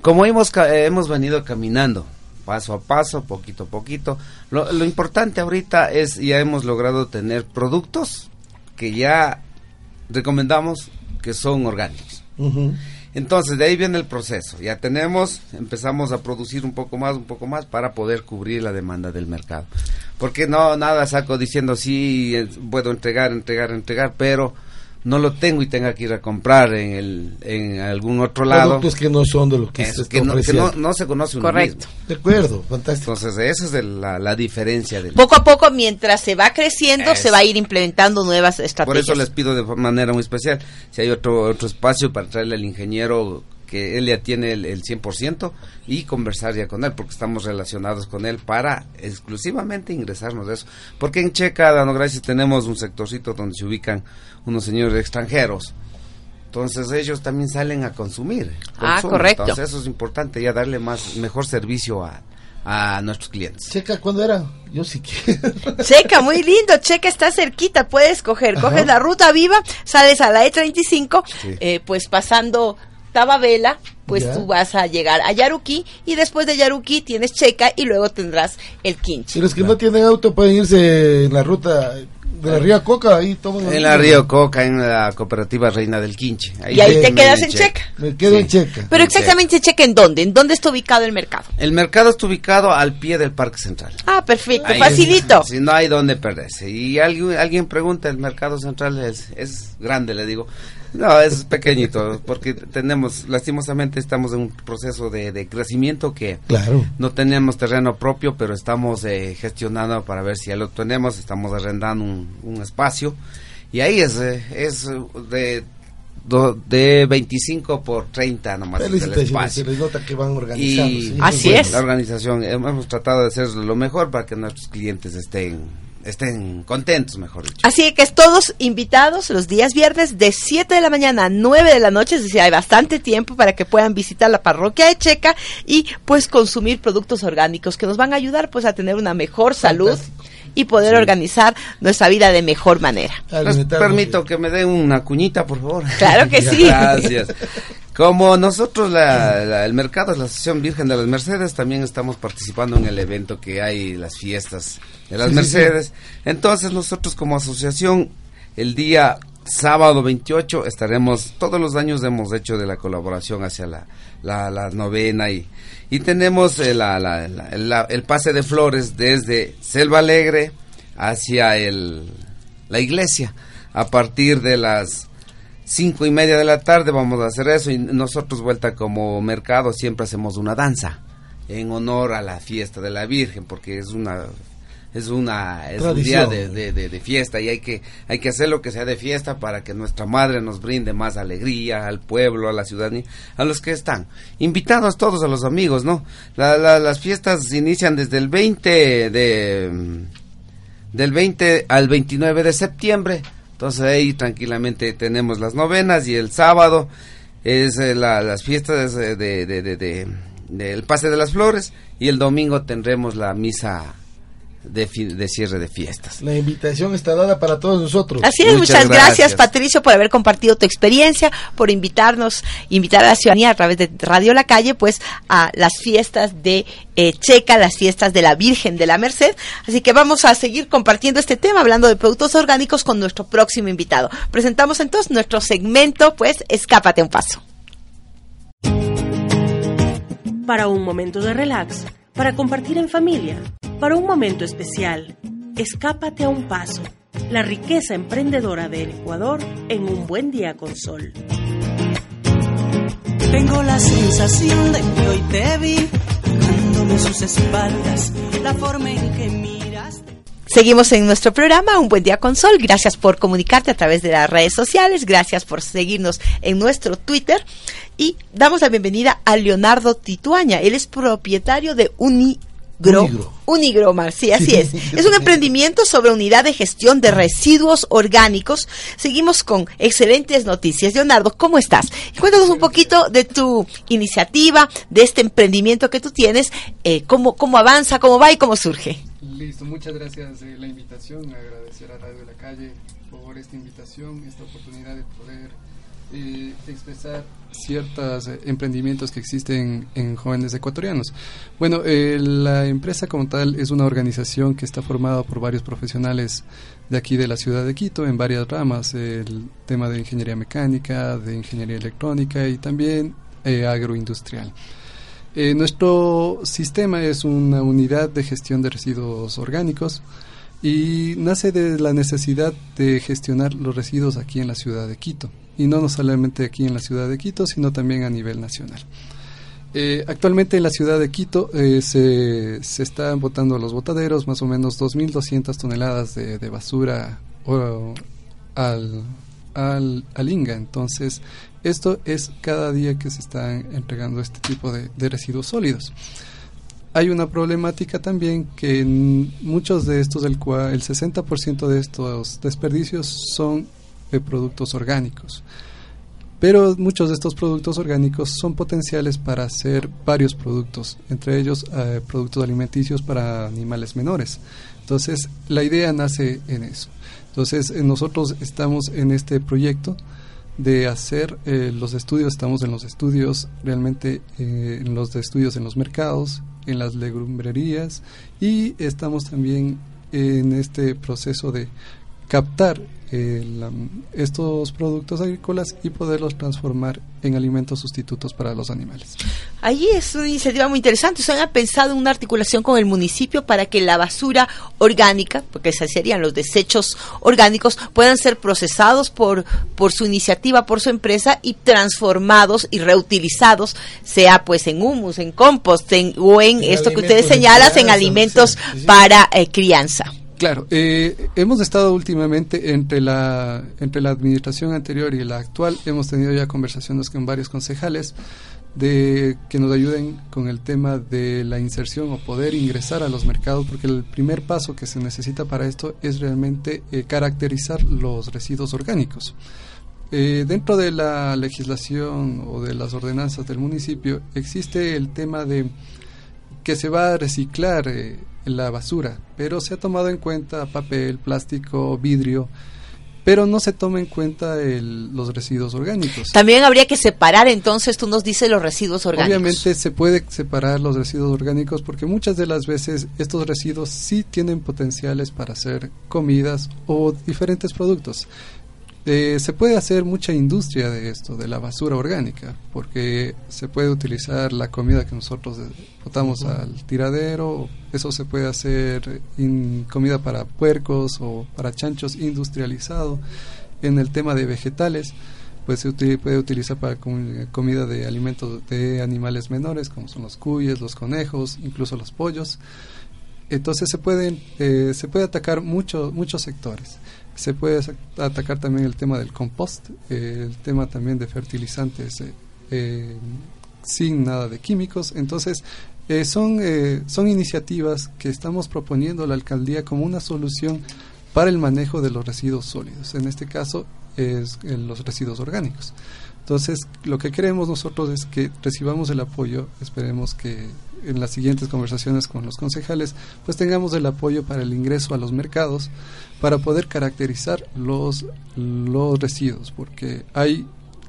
como hemos, hemos venido caminando paso a paso, poquito a poquito, lo, lo importante ahorita es ya hemos logrado tener productos que ya recomendamos que son orgánicos. Entonces, de ahí viene el proceso. Ya tenemos, empezamos a producir un poco más, un poco más para poder cubrir la demanda del mercado. Porque no, nada saco diciendo sí, puedo entregar, entregar, entregar, pero no lo tengo y tenga que ir a comprar en, el, en algún otro lado. Productos que no son de lo que, Eso, se que, está no, que no, no se conoce uno Correcto. mismo. De acuerdo, fantástico. Entonces, esa es el- la, la diferencia del... Poco a poco, mientras se va creciendo, Es- se va a ir implementando nuevas Por estrategias. eso les pido de manera muy especial, si hay otro otro espacio para traerle al ingeniero que él ya tiene el, el 100% y conversar ya con él, porque estamos relacionados con él para exclusivamente ingresarnos de eso. Porque en Checa, dando gracias, tenemos un sectorcito donde se ubican unos señores extranjeros. Entonces ellos también salen a consumir. Ah, correcto. Entonces eso es importante, ya darle más mejor servicio a, a nuestros clientes. Checa, ¿cuándo era? Yo sí quiero. Checa, muy lindo. Checa está cerquita. Puedes coger, Ajá. coges la ruta viva, sales a la E35, Sí. eh, pues pasando Tababela, pues Ya. tú vas a llegar a Yaruquí y después de Yaruquí tienes Checa y luego tendrás el Quinche. Si los que no tienen auto pueden irse en la ruta de la Ría Coca, ahí toman En la Río Coca, en la cooperativa Reina del Quinche. Y ahí te quedas en Checa. Checa. Me quedo Sí. en Checa. Pero exactamente Checa en dónde? ¿En dónde está ubicado el mercado? El mercado está ubicado al pie del Parque Central. Ah, perfecto, Ahí facilito. es- Si no hay dónde perderse. Y alguien, alguien pregunta, el mercado central es, es grande, le digo. No, es pequeñito, porque tenemos, lastimosamente estamos en un proceso de, de crecimiento que Claro. no tenemos terreno propio, pero estamos eh, gestionando para ver si ya lo tenemos, estamos arrendando un, un espacio. Y ahí es, eh, es eh, de, do- de 25 por 30 nomás es el Felicitaciones, se espacio. les nota que van organizando. Y sí, Así bueno. es. la organización hemos tratado de hacer lo mejor para que nuestros clientes estén estén contentos, mejor dicho. Así que es todos invitados los días viernes de 7 de la mañana a 9 de la noche, es decir, hay bastante tiempo para que puedan visitar la parroquia de Checa y pues consumir productos orgánicos que nos van a ayudar pues a tener una mejor salud. Y poder organizar nuestra vida de mejor manera. Les permito que me den una cuñita, por favor. Claro que sí. [LAUGHS] Gracias. Como nosotros, la, la- el mercado es la Asociación Virgen de las Mercedes, también estamos participando en el evento que hay, las fiestas de las Sí, sí, sí. Mercedes. Entonces nosotros como asociación, el día sábado 28 estaremos, todos los años hemos hecho de la colaboración hacia la, la, la novena y, y tenemos eh, la- la- la- la- el pase de flores desde Selva Alegre hacia el, la iglesia. A partir de las cinco y media de la tarde vamos a hacer eso y nosotros vuelta como mercado siempre hacemos una danza en honor a la fiesta de la Virgen porque es una es una es un día de, de- de- de fiesta y hay que hay que hacer lo que sea de fiesta para que nuestra madre nos brinde más alegría al pueblo a la ciudadanía a los que están. Invitados todos a los amigos no La- la- las fiestas inician desde el 20 de del 20 al 29 de septiembre. Entonces ahí tranquilamente tenemos las novenas y el sábado es eh, la- las fiestas de, de, de- de- del pase de las flores y el domingo tendremos la misa de, cierre de fiestas. La invitación está dada para todos nosotros. Así es, muchas, Muchas gracias. gracias. Patricio por haber compartido tu experiencia, por invitarnos, invitar a la ciudadanía a través de Radio La Calle, pues a las fiestas de eh, Checa, las fiestas de la Virgen de la Merced. Así que vamos a seguir compartiendo este tema, hablando de productos orgánicos con nuestro próximo invitado. Presentamos entonces nuestro segmento, pues Escápate un paso. Para un momento de relax, para compartir en familia, para un momento especial, escápate a un paso. La riqueza emprendedora del Ecuador en un buen día con sol. Tengo la sensación de que hoy te vi tomándome a sus espaldas, la forma en que miraste. Seguimos en nuestro programa Un Buen Día con Sol. Gracias por comunicarte a través de las redes sociales. Gracias por seguirnos en nuestro Twitter. Y damos la bienvenida a Leonardo Tituaña. Él es propietario de Unigro. Unigro. Unigromar, sí, así es. [LAUGHS] Es un emprendimiento sobre unidad de gestión de residuos orgánicos. Seguimos con excelentes noticias. Leonardo, ¿cómo estás? Cuéntanos un poquito de tu iniciativa, de este emprendimiento que tú tienes, eh, cómo, cómo avanza, cómo va y cómo surge. Listo, muchas gracias de la invitación, agradecer a Radio de la Calle por esta invitación, esta oportunidad de poder eh, expresar ciertos eh, emprendimientos que existen en jóvenes ecuatorianos. Bueno, eh, la empresa como tal es una organización que está formada por varios profesionales de aquí de la ciudad de Quito en varias ramas, el tema de ingeniería mecánica, de ingeniería electrónica y también eh, agroindustrial. Nuestro sistema es una unidad de gestión de residuos orgánicos y nace de la necesidad de gestionar los residuos aquí en la ciudad de Quito y no solamente aquí en la ciudad de Quito, sino también a nivel nacional. Eh, actualmente en la ciudad de Quito eh, se, se, están botando los botaderos más o menos 2.200 toneladas de, de basura o, al, al, al, Inga. Entonces, esto es cada día que se están entregando este tipo de, de residuos sólidos. Hay una problemática también que muchos de estos, el, cual, el 60% de estos desperdicios son de productos orgánicos. Pero muchos de estos productos orgánicos son potenciales para hacer varios productos, entre ellos eh, productos alimenticios para animales menores. Entonces, la idea nace en eso. Entonces, eh, nosotros estamos en este proyecto de hacer eh, los estudios, estamos en los estudios realmente, en los estudios en los mercados, en las legumbrerías y estamos también en este proceso de captar eh, estos productos agrícolas y poderlos transformar en alimentos sustitutos para los animales. Allí es una iniciativa muy interesante. ¿Usted ha pensado en una articulación con el municipio para que la basura orgánica, porque esas serían los desechos orgánicos, puedan ser procesados por, por su iniciativa, por su empresa y transformados y reutilizados, sea pues en humus, en compost en, o en, en esto que ustedes señalan, en alimentos sí, sí. para eh, crianza? Claro, eh, hemos estado últimamente entre la entre la administración anterior y la actual, hemos tenido ya conversaciones con varios concejales de que nos ayuden con el tema de la inserción o poder ingresar a los mercados, porque el primer paso que se necesita para esto es realmente eh, caracterizar los residuos orgánicos. Eh, dentro de la legislación o de las ordenanzas del municipio existe el tema de que se va a reciclar eh, la basura, pero se ha tomado en cuenta papel, plástico, vidrio, pero no se toma en cuenta el, los residuos orgánicos. También habría que separar, entonces tú nos dices los residuos orgánicos. Obviamente se puede separar los residuos orgánicos porque muchas de las veces estos residuos sí tienen potenciales para hacer comidas o diferentes productos. Eh, se puede hacer mucha industria de esto, de la basura orgánica, porque se puede utilizar la comida que nosotros botamos uh -huh. al tiradero, eso se puede hacer en comida para puercos o para chanchos industrializado. En el tema de vegetales, pues se util puede utilizar para com comida de alimentos de animales menores, como son los cuyes, los conejos, incluso los pollos. Entonces se pueden eh, se puede atacar muchos muchos sectores se puede atacar también el tema del compost, eh, el tema también de fertilizantes eh, eh, sin nada de químicos. Entonces, son, son iniciativas que estamos proponiendo a la alcaldía como una solución para el manejo de los residuos sólidos. En este caso, es los residuos orgánicos. Entonces, lo que queremos nosotros es que recibamos el apoyo, esperemos que en las siguientes conversaciones con los concejales, pues tengamos el apoyo para el ingreso a los mercados, para poder caracterizar los, los residuos, porque hay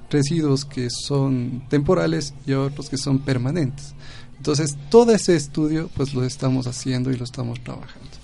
residuos que son temporales y otros que son permanentes. Entonces, todo ese estudio pues lo estamos haciendo y lo estamos trabajando.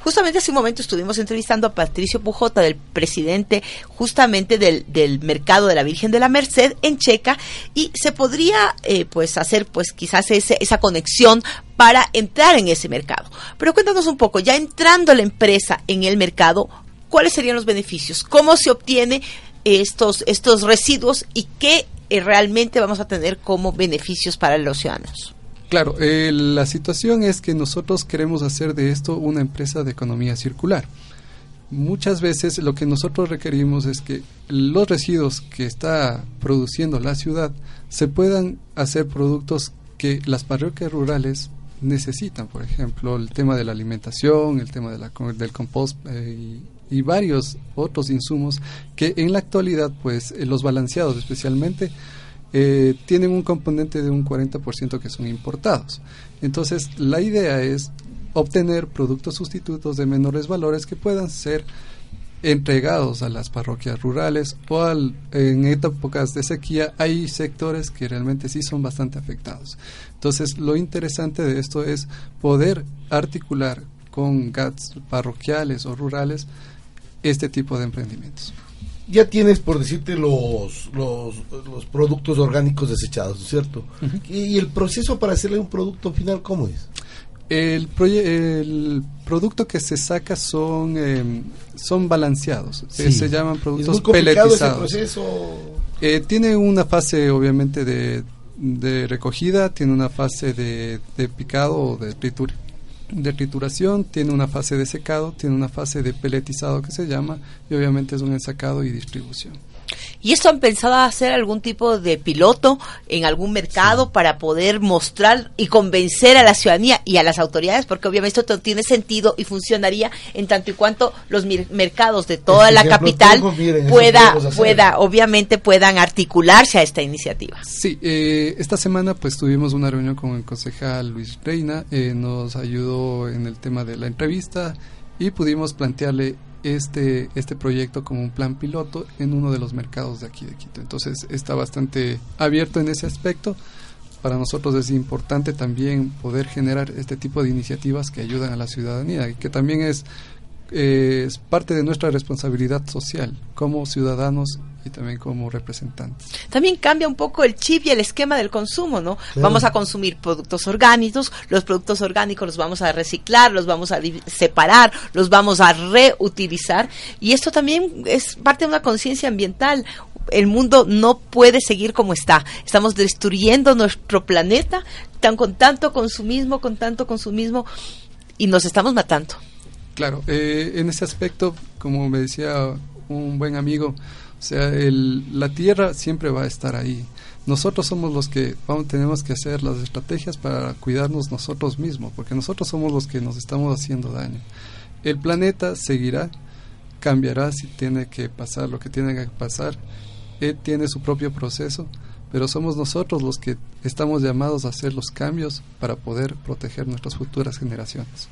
Justamente hace un momento estuvimos entrevistando a Patricio Pujota, del presidente justamente del, del mercado de la Virgen de la Merced en Checa, y se podría eh, pues hacer pues quizás ese, esa conexión para entrar en ese mercado. Pero cuéntanos un poco, ya entrando la empresa en el mercado, ¿cuáles serían los beneficios? ¿Cómo se obtiene estos, estos residuos y qué eh, realmente vamos a tener como beneficios para los ciudadanos? Claro, eh, la situación es que nosotros queremos hacer de esto una empresa de economía circular. Muchas veces lo que nosotros requerimos es que los residuos que está produciendo la ciudad se puedan hacer productos que las parroquias rurales necesitan, por ejemplo, el tema de la alimentación, el tema de la, del compost eh, y, y, varios otros insumos que en la actualidad, pues, eh, los balanceados especialmente, eh, tienen un componente de un 40% que son importados. Entonces, la idea es obtener productos sustitutos de menores valores que puedan ser entregados a las parroquias rurales o en épocas de sequía hay sectores que realmente sí son bastante afectados. Entonces, lo interesante de esto es poder articular con GATS parroquiales o rurales este tipo de emprendimientos ya tienes, por decirte, los, los, los productos orgánicos desechados, ¿cierto? Uh -huh. y, el proceso para hacerle un producto final, ¿cómo es? El, el producto que se saca son eh, son balanceados, se- Sí. se llaman Es productos muy complicado ese peletizados. proceso. Eh, tiene una fase obviamente de, de recogida, tiene una fase de, de picado o de, tritur- de trituración, tiene una fase de secado, tiene una fase de peletizado que se llama y obviamente es un ensacado y distribución. ¿Y esto han pensado hacer algún tipo de piloto en algún mercado para poder mostrar y convencer a la ciudadanía y a las autoridades? Porque obviamente esto tiene sentido y funcionaría en tanto y cuanto los mercados de toda Este la capital tengo, miren, eso pueda, pueda, obviamente puedan articularse a esta iniciativa. Sí, eh, esta semana pues tuvimos una reunión con el concejal Luis Reina, eh, nos ayudó en el tema de la entrevista y pudimos plantearle este, este proyecto como un plan piloto en uno de los mercados de aquí de Quito. Entonces está bastante abierto en ese aspecto. Para nosotros es importante también poder generar este tipo de iniciativas que ayudan a la ciudadanía y que también es, eh, es parte de nuestra responsabilidad social como ciudadanos y también como representantes. También cambia un poco el chip y el esquema del consumo, ¿no? Claro. Vamos a consumir productos orgánicos, los productos orgánicos los vamos a reciclar, los vamos a separar, los vamos a reutilizar y esto también es parte de una conciencia ambiental. El mundo no puede seguir como está. Estamos destruyendo nuestro planeta tan con tanto consumismo, con tanto consumismo y nos estamos matando. Claro, eh, en ese aspecto, como me decía un buen amigo, o sea, el, la tierra siempre va a estar ahí. Nosotros somos los que vamos, tenemos que hacer las estrategias para cuidarnos nosotros mismos, porque nosotros somos los que nos estamos haciendo daño. El planeta seguirá, cambiará si tiene que pasar lo que tiene que pasar. Él tiene su propio proceso, pero somos nosotros los que estamos llamados a hacer los cambios para poder proteger nuestras futuras generaciones.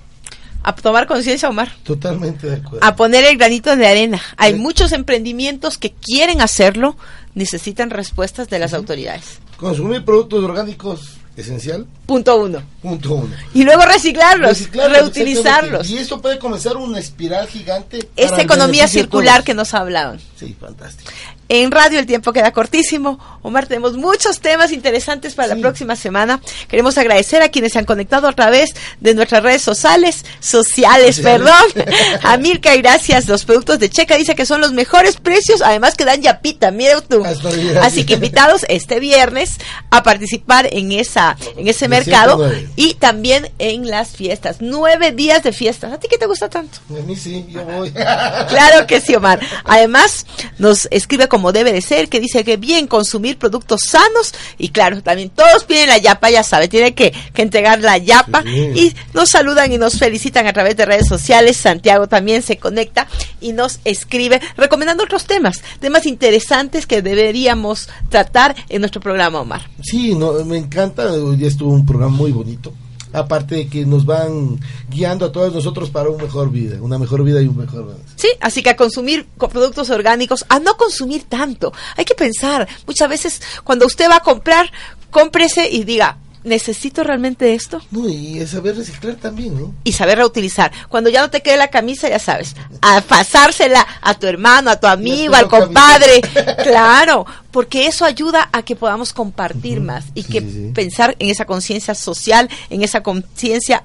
A tomar conciencia, Omar. Totalmente de acuerdo. a poner el granito de arena. Hay Sí. muchos emprendimientos que quieren hacerlo, necesitan respuestas de las autoridades. Consumir productos orgánicos, esencial. Punto uno. Punto uno. Y luego reciclarlos, Reciclarlos, reutilizarlos. Y esto puede comenzar una espiral gigante. Esta economía circular que nos hablaban. Sí, fantástico. En radio el tiempo queda cortísimo. Omar, tenemos muchos temas interesantes para la próxima semana. Queremos agradecer a quienes se han conectado a través de nuestras redes sociales, sociales, perdón. [LAUGHS] A Mirka, gracias. Los productos de Checa dice que son los mejores precios, además que dan yapita, mira tú. Ahí, Así que invitados este viernes a participar en esa, en ese mercado 109. y también en las fiestas. Nueve días de fiestas. ¿A ti qué te gusta tanto? A mí sí, yo voy. Claro que sí, Omar. Además, nos escribe como debe de ser, que dice que bien consumir productos sanos y claro, también todos piden la yapa, ya sabe, tiene que, que entregar la yapa Sí. y nos saludan y nos felicitan a través de redes sociales. Santiago también se conecta y nos escribe recomendando otros temas, temas interesantes que deberíamos tratar en nuestro programa, Omar. Sí, no, me encanta. Hoy estuvo un programa muy bonito. Aparte de que nos van guiando a todos nosotros para una mejor vida, una mejor vida y un mejor. Sí, así que a consumir co- productos orgánicos, a no consumir tanto. Hay que pensar, muchas veces cuando usted va a comprar, cómprese y diga, ¿necesito realmente esto? No, y es saber reciclar también, ¿no? Y saber reutilizar. Cuando ya no te quede la camisa, ya sabes, a pasársela a tu hermano, a tu amigo, al compadre. [LAUGHS] Claro, porque eso ayuda a que podamos compartir más y Sí, que sí, sí. pensar en esa conciencia social, en esa conciencia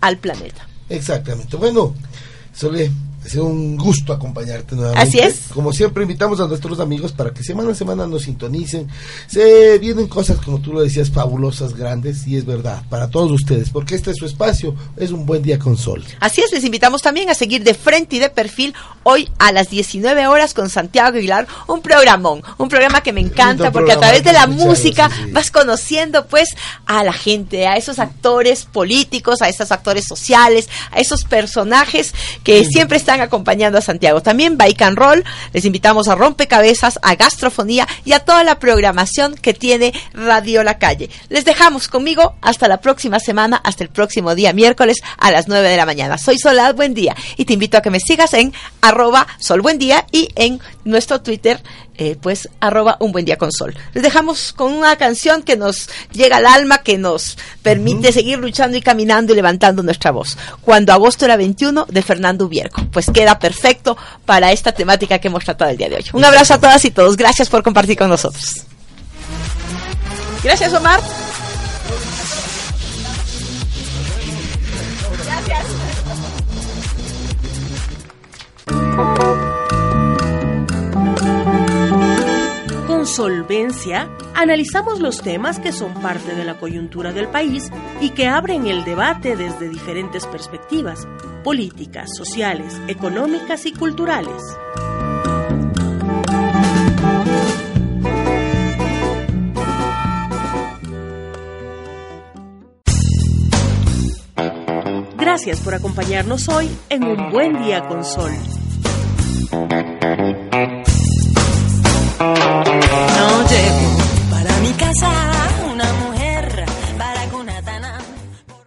al planeta. Exactamente. Bueno, Sole, ha sido un gusto acompañarte nuevamente. Así es. Como siempre, invitamos a nuestros amigos para que semana a semana nos sintonicen. Se vienen cosas, como tú lo decías, fabulosas, grandes, y es verdad, para todos ustedes, porque este es su espacio, es un buen día con sol. Así es, les invitamos también a seguir de frente y de perfil hoy a las 19 horas con Santiago Aguilar, un programón, un programa que me encanta porque a través de la música sí, sí. vas conociendo pues a la gente, a esos actores políticos, a esos actores sociales, a esos personajes que siempre están acompañando a Santiago. También Bike and Roll, les invitamos a Rompecabezas, a Gastrofonía y a toda la programación que tiene Radio La Calle. Les dejamos conmigo hasta la próxima semana, hasta el próximo día miércoles a las 9 de la mañana. Soy Solad Buen Día y te invito a que me sigas en arroba Sol y en nuestro Twitter, eh, pues arroba Un Buen Día con Sol. Les dejamos con una canción que nos llega al alma, que nos permite seguir luchando y caminando y levantando nuestra voz. Cuando agosto era 21 de Fernando Ubierco. Pues queda perfecto para esta temática que hemos tratado el día de hoy. Un abrazo a todas y todos. Gracias por compartir con nosotros. Gracias, Omar. Gracias. Solvencia, analizamos los temas que son parte de la coyuntura del país y que abren el debate desde diferentes perspectivas, políticas, sociales, económicas y culturales. Gracias por acompañarnos hoy en un buen día con sol llego para mi casa.